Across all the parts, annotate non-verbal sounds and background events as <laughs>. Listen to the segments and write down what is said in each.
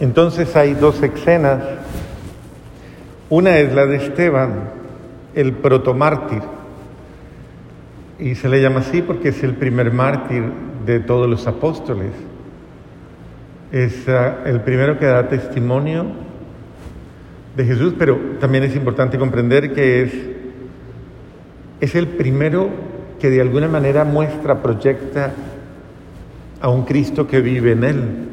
Entonces hay dos escenas. Una es la de Esteban, el protomártir. Y se le llama así porque es el primer mártir de todos los apóstoles. Es uh, el primero que da testimonio de Jesús, pero también es importante comprender que es, es el primero que de alguna manera muestra, proyecta a un Cristo que vive en él.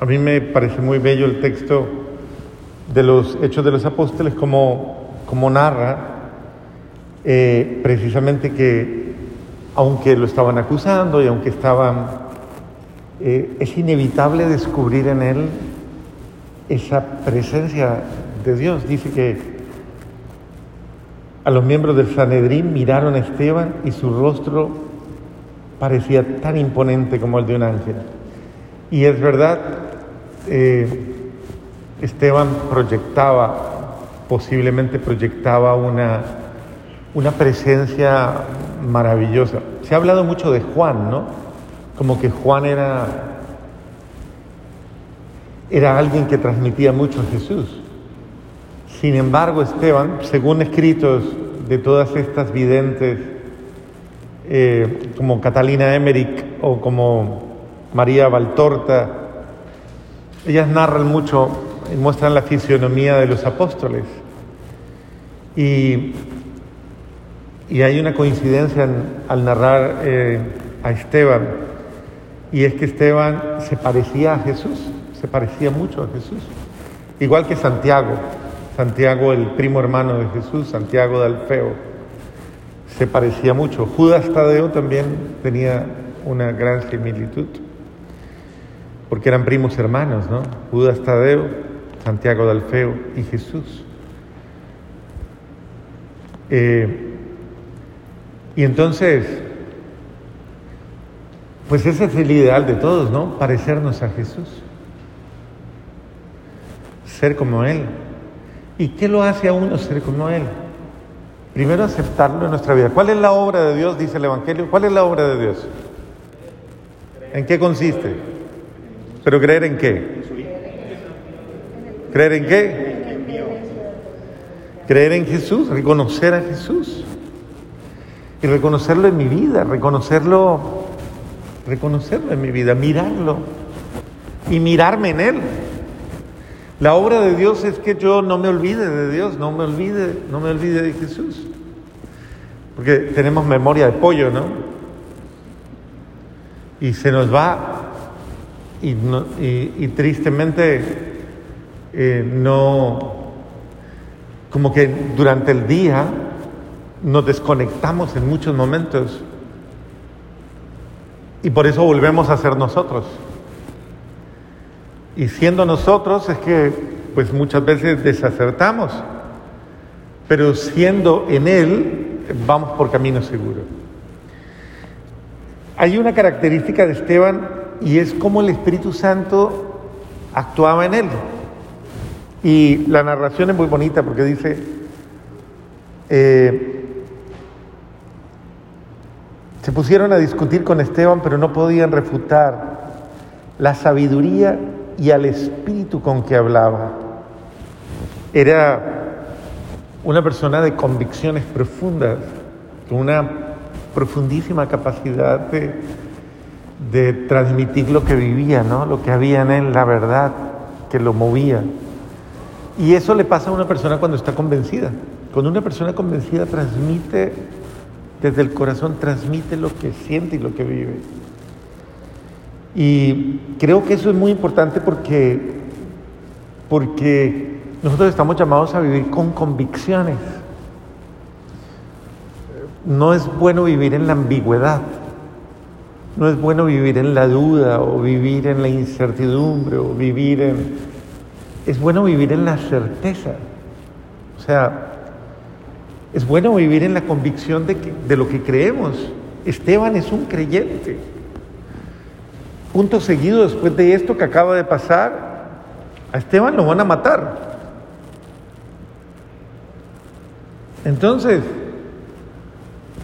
A mí me parece muy bello el texto de los Hechos de los Apóstoles, como, como narra eh, precisamente que aunque lo estaban acusando y aunque estaban, eh, es inevitable descubrir en él esa presencia de Dios. Dice que a los miembros del Sanedrín miraron a Esteban y su rostro parecía tan imponente como el de un ángel. Y es verdad, eh, Esteban proyectaba, posiblemente proyectaba una, una presencia maravillosa. Se ha hablado mucho de Juan, ¿no? Como que Juan era, era alguien que transmitía mucho a Jesús. Sin embargo, Esteban, según escritos de todas estas videntes, eh, como Catalina Emmerich o como María Valtorta, ellas narran mucho y muestran la fisionomía de los apóstoles. Y, y hay una coincidencia al narrar eh, a Esteban, y es que Esteban se parecía a Jesús, se parecía mucho a Jesús, igual que Santiago, Santiago el primo hermano de Jesús, Santiago de Alfeo, se parecía mucho. Judas Tadeo también tenía una gran similitud porque eran primos hermanos, ¿no? Judas Tadeo, Santiago de Alfeo y Jesús. Eh, y entonces, pues ese es el ideal de todos, ¿no? Parecernos a Jesús, ser como Él. ¿Y qué lo hace a uno ser como Él? Primero aceptarlo en nuestra vida. ¿Cuál es la obra de Dios? Dice el Evangelio. ¿Cuál es la obra de Dios? ¿En qué consiste? ¿Pero creer en qué? ¿Creer en qué? Creer en Jesús, reconocer a Jesús. Y reconocerlo en mi vida, reconocerlo, reconocerlo en mi vida, mirarlo y mirarme en Él. La obra de Dios es que yo no me olvide de Dios, no me olvide, no me olvide de Jesús. Porque tenemos memoria de pollo, ¿no? Y se nos va y, tristemente eh, no, como que durante el día nos desconectamos en muchos momentos y por eso volvemos a ser nosotros. Y siendo nosotros es que pues muchas veces desacertamos, pero siendo en Él vamos por camino seguro. Hay una característica de Esteban y es como el Espíritu Santo actuaba en él. Y la narración es muy bonita porque dice, eh, se pusieron a discutir con Esteban, pero no podían refutar la sabiduría y al espíritu con que hablaba. Era una persona de convicciones profundas, con una profundísima capacidad de de transmitir lo que vivía, ¿no? Lo que había en él, la verdad que lo movía. Y eso le pasa a una persona cuando está convencida. Cuando una persona convencida transmite desde el corazón, transmite lo que siente y lo que vive. Y creo que eso es muy importante porque, porque nosotros estamos llamados a vivir con convicciones. No es bueno vivir en la ambigüedad. No es bueno vivir en la duda o vivir en la incertidumbre o vivir en... Es bueno vivir en la certeza. O sea, es bueno vivir en la convicción de, de lo que creemos. Esteban es un creyente. Punto seguido, después de esto que acaba de pasar, a Esteban lo van a matar. Entonces,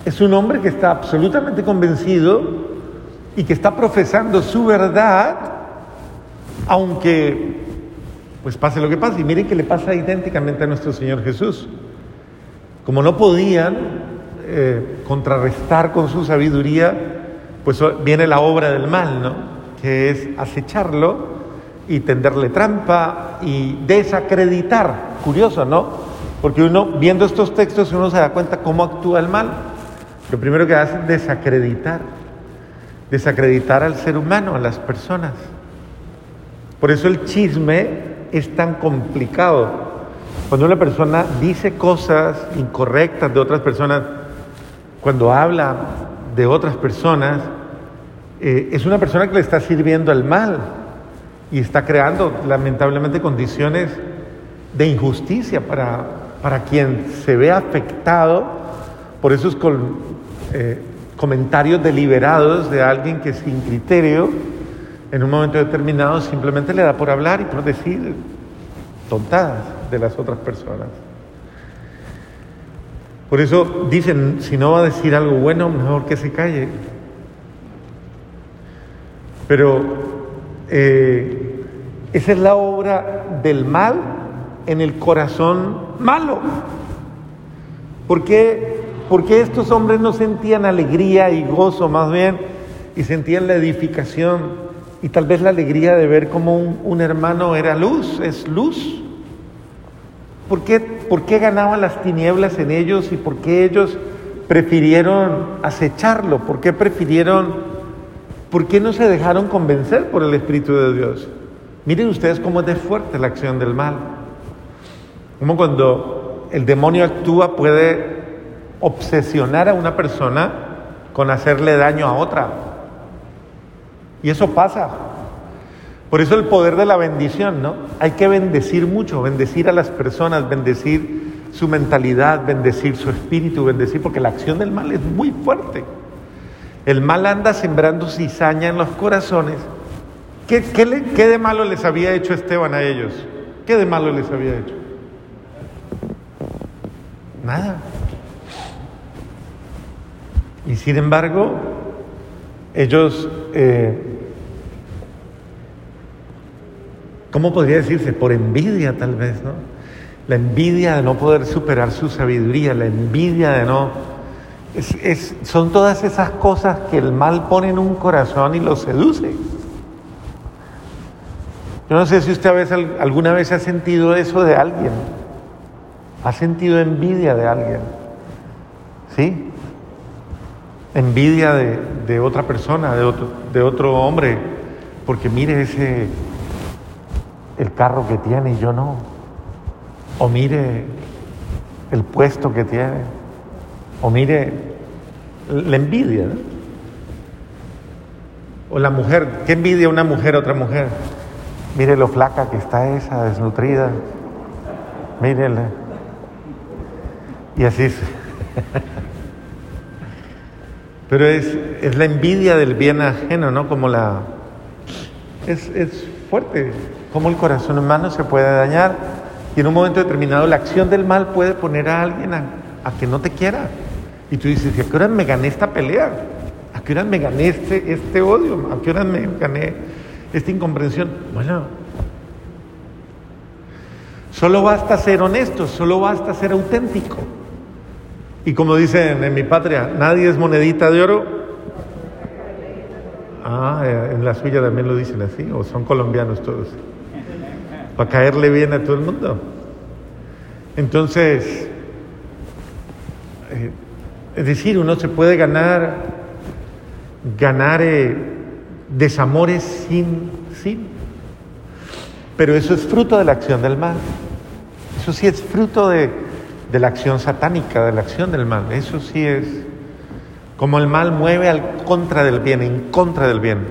es un hombre que está absolutamente convencido y que está profesando su verdad, aunque pues pase lo que pase. Y miren que le pasa idénticamente a nuestro Señor Jesús. Como no podían eh, contrarrestar con su sabiduría, pues viene la obra del mal, ¿no? Que es acecharlo y tenderle trampa y desacreditar. Curioso, ¿no? Porque uno, viendo estos textos, uno se da cuenta cómo actúa el mal. Lo primero que hace es desacreditar, desacreditar al ser humano, a las personas. Por eso el chisme es tan complicado. Cuando una persona dice cosas incorrectas de otras personas, cuando habla de otras personas, eh, es una persona que le está sirviendo al mal y está creando lamentablemente condiciones de injusticia para, para quien se ve afectado por esos eh, comentarios deliberados de alguien que sin criterio, en un momento determinado, simplemente le da por hablar y por decir tontadas de las otras personas. Por eso dicen, si no va a decir algo bueno, mejor que se calle. Pero eh, esa es la obra del mal en el corazón malo. ¿Por qué, estos hombres no sentían alegría y gozo más bien y sentían la edificación y tal vez la alegría de ver como un, hermano era luz, es luz? ¿Por qué, ¿Por qué ganaban las tinieblas en ellos y por qué ellos prefirieron acecharlo? ¿Por qué prefirieron, por qué no se dejaron convencer por el Espíritu de Dios? Miren ustedes cómo es de fuerte la acción del mal. Como cuando el demonio actúa puede obsesionar a una persona con hacerle daño a otra. Y eso pasa. Por eso el poder de la bendición, ¿no? Hay que bendecir mucho, bendecir a las personas, bendecir su mentalidad, bendecir su espíritu, bendecir, porque la acción del mal es muy fuerte. El mal anda sembrando cizaña en los corazones. ¿Qué, qué de malo les había hecho Esteban a ellos? ¿Qué de malo les había hecho? Nada. Y sin embargo, ellos, eh, ¿cómo podría decirse? Por envidia tal vez, ¿no? La envidia de no poder superar su sabiduría, la envidia de no... Es, son todas esas cosas que el mal pone en un corazón y lo seduce. Yo no sé si usted a veces, alguna vez ha sentido eso de alguien. ¿Ha sentido envidia de alguien? ¿Sí? Envidia de, otra persona, de otro, de otro hombre, porque mire ese, el carro que tiene y yo no. O mire el puesto que tiene. O mire la envidia. O la mujer, ¿qué envidia una mujer a otra mujer? Mire lo flaca que está esa, desnutrida. Mírele. Y así. <laughs> Pero es, es, la envidia del bien ajeno, ¿no? Como la... Es, es fuerte, como el corazón humano se puede dañar y en un momento determinado la acción del mal puede poner a alguien a, que no te quiera. Y tú dices, ¿a qué hora me gané esta pelea? ¿A qué hora me gané este, este odio? ¿A qué hora me gané esta incomprensión? Bueno, solo basta ser honesto, solo basta ser auténtico. Y como dicen en mi patria, nadie es monedita de oro. Ah, eh, en la suya también lo dicen así, o son colombianos todos. Para caerle bien a todo el mundo. Entonces, eh, es decir, uno se puede ganar, ganar eh, desamores sin, sin. Pero eso es fruto de la acción del mal. Eso sí es fruto de, de la acción satánica, de la acción del mal. Eso sí es como el mal mueve al contra del bien, en contra del bien.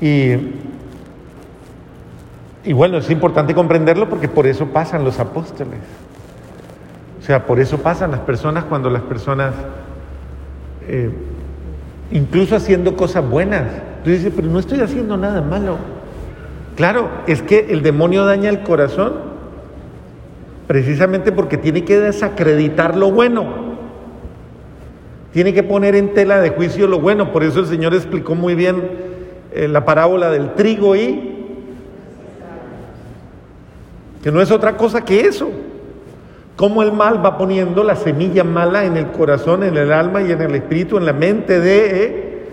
Y, y bueno, es importante comprenderlo porque por eso pasan los apóstoles. O sea, por eso pasan las personas cuando las personas, eh, incluso haciendo cosas buenas, tú dices, pero no estoy haciendo nada malo. Claro, es que el demonio daña el corazón precisamente porque tiene que desacreditar lo bueno. Tiene que poner en tela de juicio lo bueno. Por eso el Señor explicó muy bien eh, la parábola del trigo y que no es otra cosa que eso. Cómo el mal va poniendo la semilla mala en el corazón, en el alma y en el espíritu, en la mente de, eh,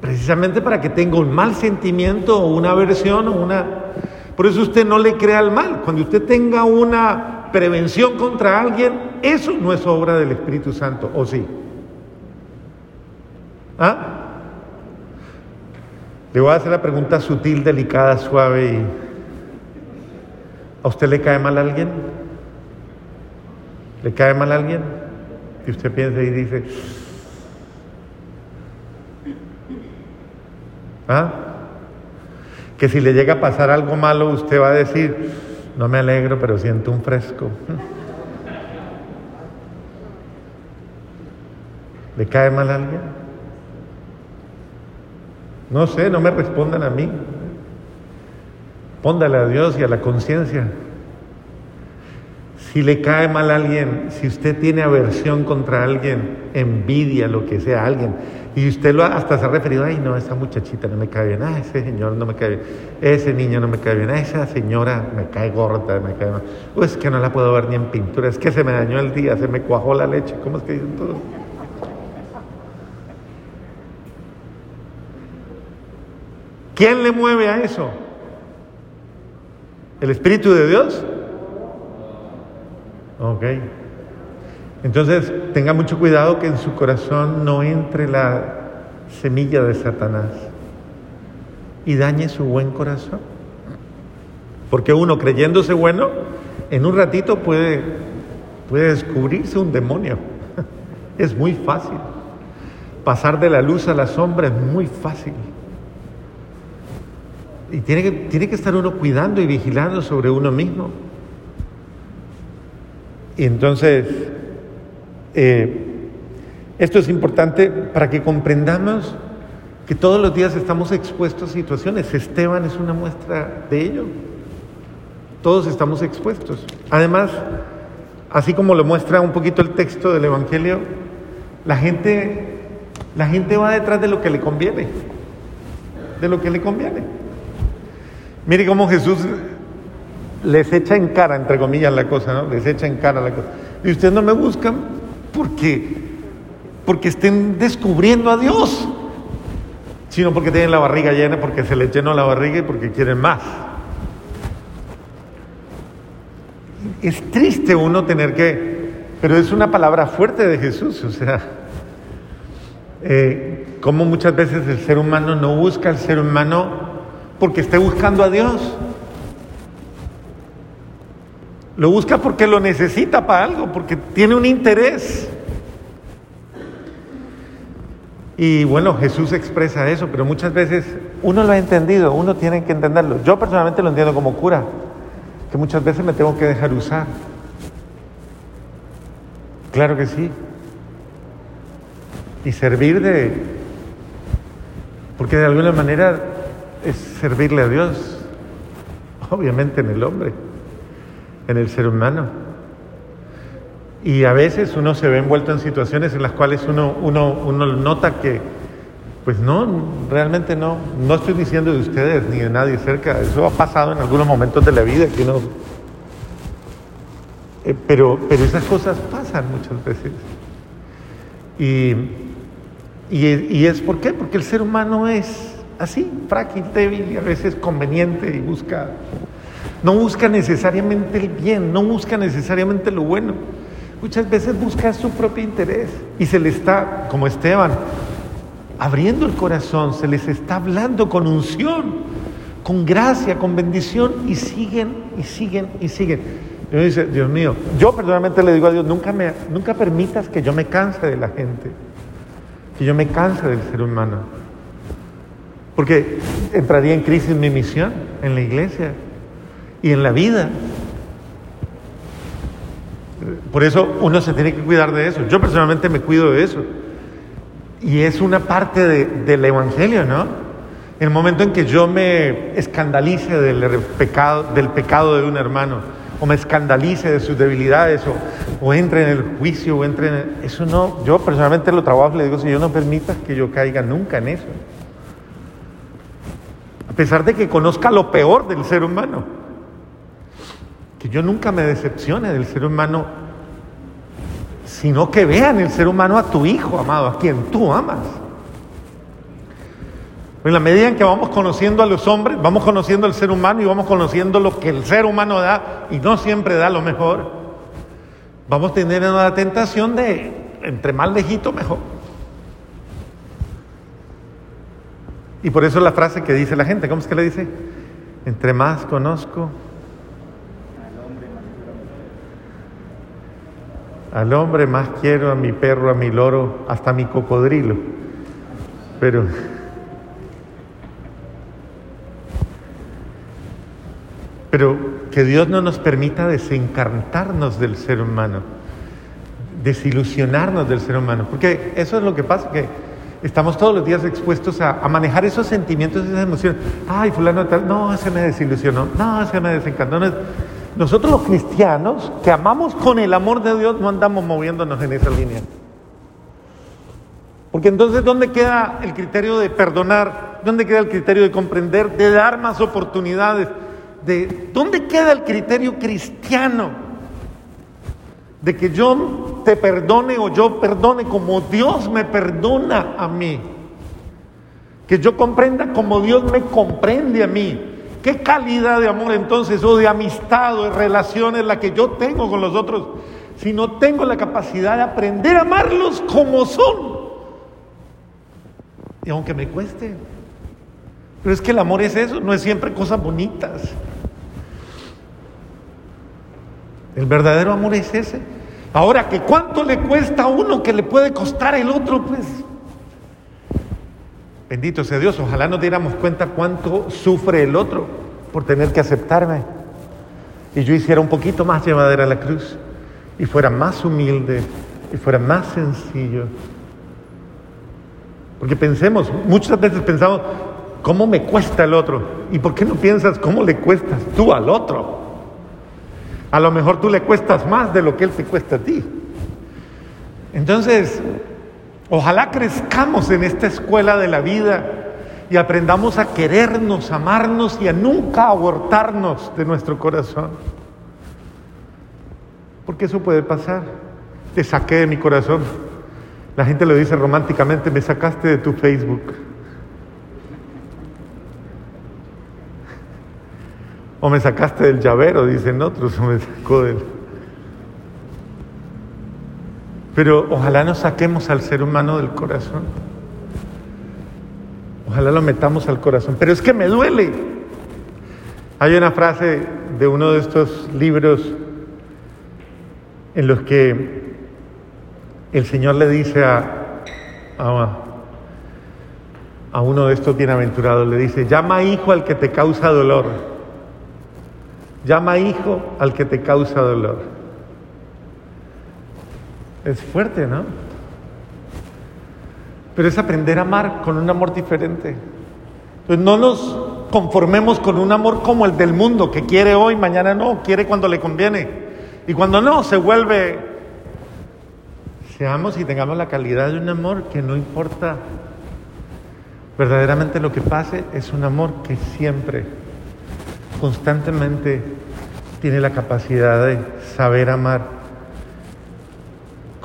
precisamente para que tenga un mal sentimiento o una aversión o una... Por eso usted no le crea al mal. Cuando usted tenga una prevención contra alguien, eso no es obra del Espíritu Santo, ¿o sí? ¿Ah? Le voy a hacer la pregunta sutil, delicada, suave y... ¿A usted le cae mal a alguien? ¿Le cae mal a alguien? Y usted piensa y dice, ¿ah? Que si le llega a pasar algo malo, usted va a decir, no me alegro, pero siento un fresco. ¿Le cae mal a alguien? No sé, no me respondan a mí. Póndale a Dios y a la conciencia. Si le cae mal a alguien, si usted tiene aversión contra alguien, envidia, lo que sea, alguien, y usted lo hasta se ha referido, ay no, esa muchachita no me cae bien, ay ese señor no me cae bien, ese niño no me cae bien, esa señora me cae gorda, me cae mal, o es que no la puedo ver ni en pintura, es que se me dañó el día, se me cuajó la leche, ¿cómo es que dicen todos? ¿Quién le mueve a eso? ¿El Espíritu de Dios? Ok. Entonces, tenga mucho cuidado que en su corazón no entre la semilla de Satanás y dañe su buen corazón. Porque uno creyéndose bueno, en un ratito puede, puede descubrirse un demonio. <laughs> Es muy fácil. Pasar de la luz a la sombra es muy fácil. Y tiene que, tiene que estar uno cuidando y vigilando sobre uno mismo. Y entonces, eh, esto es importante para que comprendamos que todos los días estamos expuestos a situaciones. Esteban es una muestra de ello. Todos estamos expuestos. Además, así como lo muestra un poquito el texto del Evangelio, la gente, la gente va detrás de lo que le conviene. De lo que le conviene. Mire cómo Jesús les echa en cara, entre comillas, la cosa, ¿no? Les echa en cara la cosa. Y ustedes no me buscan porque, porque estén descubriendo a Dios, sino porque tienen la barriga llena, porque se les llenó la barriga y porque quieren más. Es triste uno tener que, pero es una palabra fuerte de Jesús, o sea, eh, como muchas veces el ser humano no busca al ser humano porque esté buscando a Dios. Lo busca porque lo necesita para algo, porque tiene un interés. Y bueno, Jesús expresa eso, pero muchas veces uno lo ha entendido, uno tiene que entenderlo. Yo personalmente lo entiendo como cura, que muchas veces me tengo que dejar usar. Claro que sí. Y servir de... Porque de alguna manera es servirle a Dios, obviamente en el hombre en el ser humano. Y a veces uno se ve envuelto en situaciones en las cuales uno, uno, uno nota que, pues no, realmente no, no estoy diciendo de ustedes ni de nadie cerca, eso ha pasado en algunos momentos de la vida que uno... Eh, pero, pero esas cosas pasan muchas veces. Y, y, y es por qué, porque el ser humano es así, frágil, débil y a veces conveniente y busca no busca necesariamente el bien, no busca necesariamente lo bueno. Muchas veces busca su propio interés y se le está, como Esteban, abriendo el corazón, se les está hablando con unción, con gracia, con bendición y siguen y siguen y siguen. Y uno dice, Dios mío, yo personalmente le digo a Dios, nunca, me, nunca permitas que yo me canse de la gente, que yo me canse del ser humano, porque entraría en crisis mi misión en la iglesia y en la vida. Por eso uno se tiene que cuidar de eso. Yo personalmente me cuido de eso. Y es una parte del Evangelio, ¿no? El momento en que yo me escandalice del pecado, del pecado de un hermano, o me escandalice de sus debilidades, o, o entre en el juicio, o entre en Eso no, yo personalmente lo trabajo le digo, Señor, no permitas que yo caiga nunca en eso. A pesar de que conozca lo peor del ser humano. Que yo nunca me decepcione del ser humano, sino que vea en el ser humano a tu hijo amado, a quien tú amas. En la medida en que vamos conociendo a los hombres, vamos conociendo al ser humano y vamos conociendo lo que el ser humano da y no siempre da lo mejor, vamos a tener una tentación de entre más lejito mejor. Y por eso la frase que dice la gente, ¿cómo es que le dice? Entre más conozco, al hombre más quiero, a mi perro, a mi loro, hasta a mi cocodrilo. Pero pero que Dios no nos permita desencantarnos del ser humano, desilusionarnos del ser humano, porque eso es lo que pasa, que estamos todos los días expuestos a, manejar esos sentimientos, esas emociones. Ay, fulano tal, no, se me desilusionó, no, se me desencantó. Nosotros los cristianos que amamos con el amor de Dios no andamos moviéndonos en esa línea. Porque entonces, ¿dónde queda el criterio de perdonar? ¿Dónde queda el criterio de comprender, de dar más oportunidades? de dónde queda el criterio cristiano de que yo te perdone o yo perdone como Dios me perdona a mí. Que yo comprenda como Dios me comprende a mí. ¿Qué calidad de amor entonces o de amistad o de relación es la que yo tengo con los otros si no tengo la capacidad de aprender a amarlos como son? Y aunque me cueste. Pero es que el amor es eso, no es siempre cosas bonitas. El verdadero amor es ese. Ahora, que cuánto le cuesta a uno que le puede costar el otro, pues. Bendito sea Dios, ojalá nos diéramos cuenta cuánto sufre el otro por tener que aceptarme. Y yo hiciera un poquito más llevadera la cruz y fuera más humilde y fuera más sencillo. Porque pensemos, muchas veces pensamos, ¿cómo me cuesta el otro? ¿Y por qué no piensas cómo le cuestas tú al otro? A lo mejor tú le cuestas más de lo que Él te cuesta a ti. Entonces, ojalá crezcamos en esta escuela de la vida y aprendamos a querernos, amarnos y a nunca abortarnos de nuestro corazón. Porque eso puede pasar. Te saqué de mi corazón. La gente lo dice románticamente, me sacaste de tu Facebook. O me sacaste del llavero, dicen otros, o me sacó del... Pero ojalá nos saquemos al ser humano del corazón. Ojalá lo metamos al corazón. Pero es que me duele. Hay una frase de uno de estos libros en los que el Señor le dice a, a, a uno de estos bienaventurados, le dice, llama hijo al que te causa dolor Llama hijo al que te causa dolor. Es fuerte, ¿no? Pero es aprender a amar con un amor diferente. Entonces no nos conformemos con un amor como el del mundo, que quiere hoy, mañana no, quiere cuando le conviene. Y cuando no, se vuelve... Seamos y tengamos la calidad de un amor que no importa verdaderamente lo que pase, es un amor que siempre constantemente tiene la capacidad de saber amar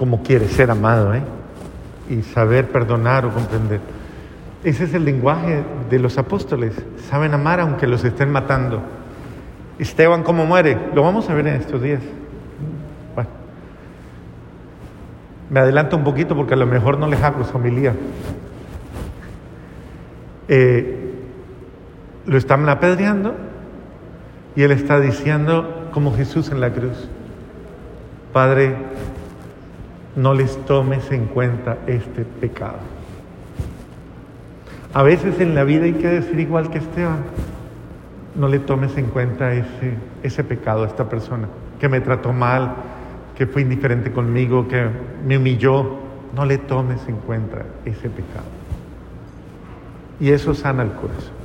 como quiere ser amado, ¿eh? y saber perdonar o comprender. Ese es el lenguaje de los apóstoles. Saben amar aunque los estén matando. Esteban, ¿cómo muere? Lo vamos a ver en estos días. Bueno, me adelanto un poquito porque a lo mejor no les hago su homilía. Eh, lo están apedreando y Él está diciendo, como Jesús en la cruz, Padre, no les tomes en cuenta este pecado. A veces en la vida hay que decir igual que Esteban, no le tomes en cuenta ese, ese pecado a esta persona que me trató mal, que fue indiferente conmigo, que me humilló. No le tomes en cuenta ese pecado. Y eso sana el corazón.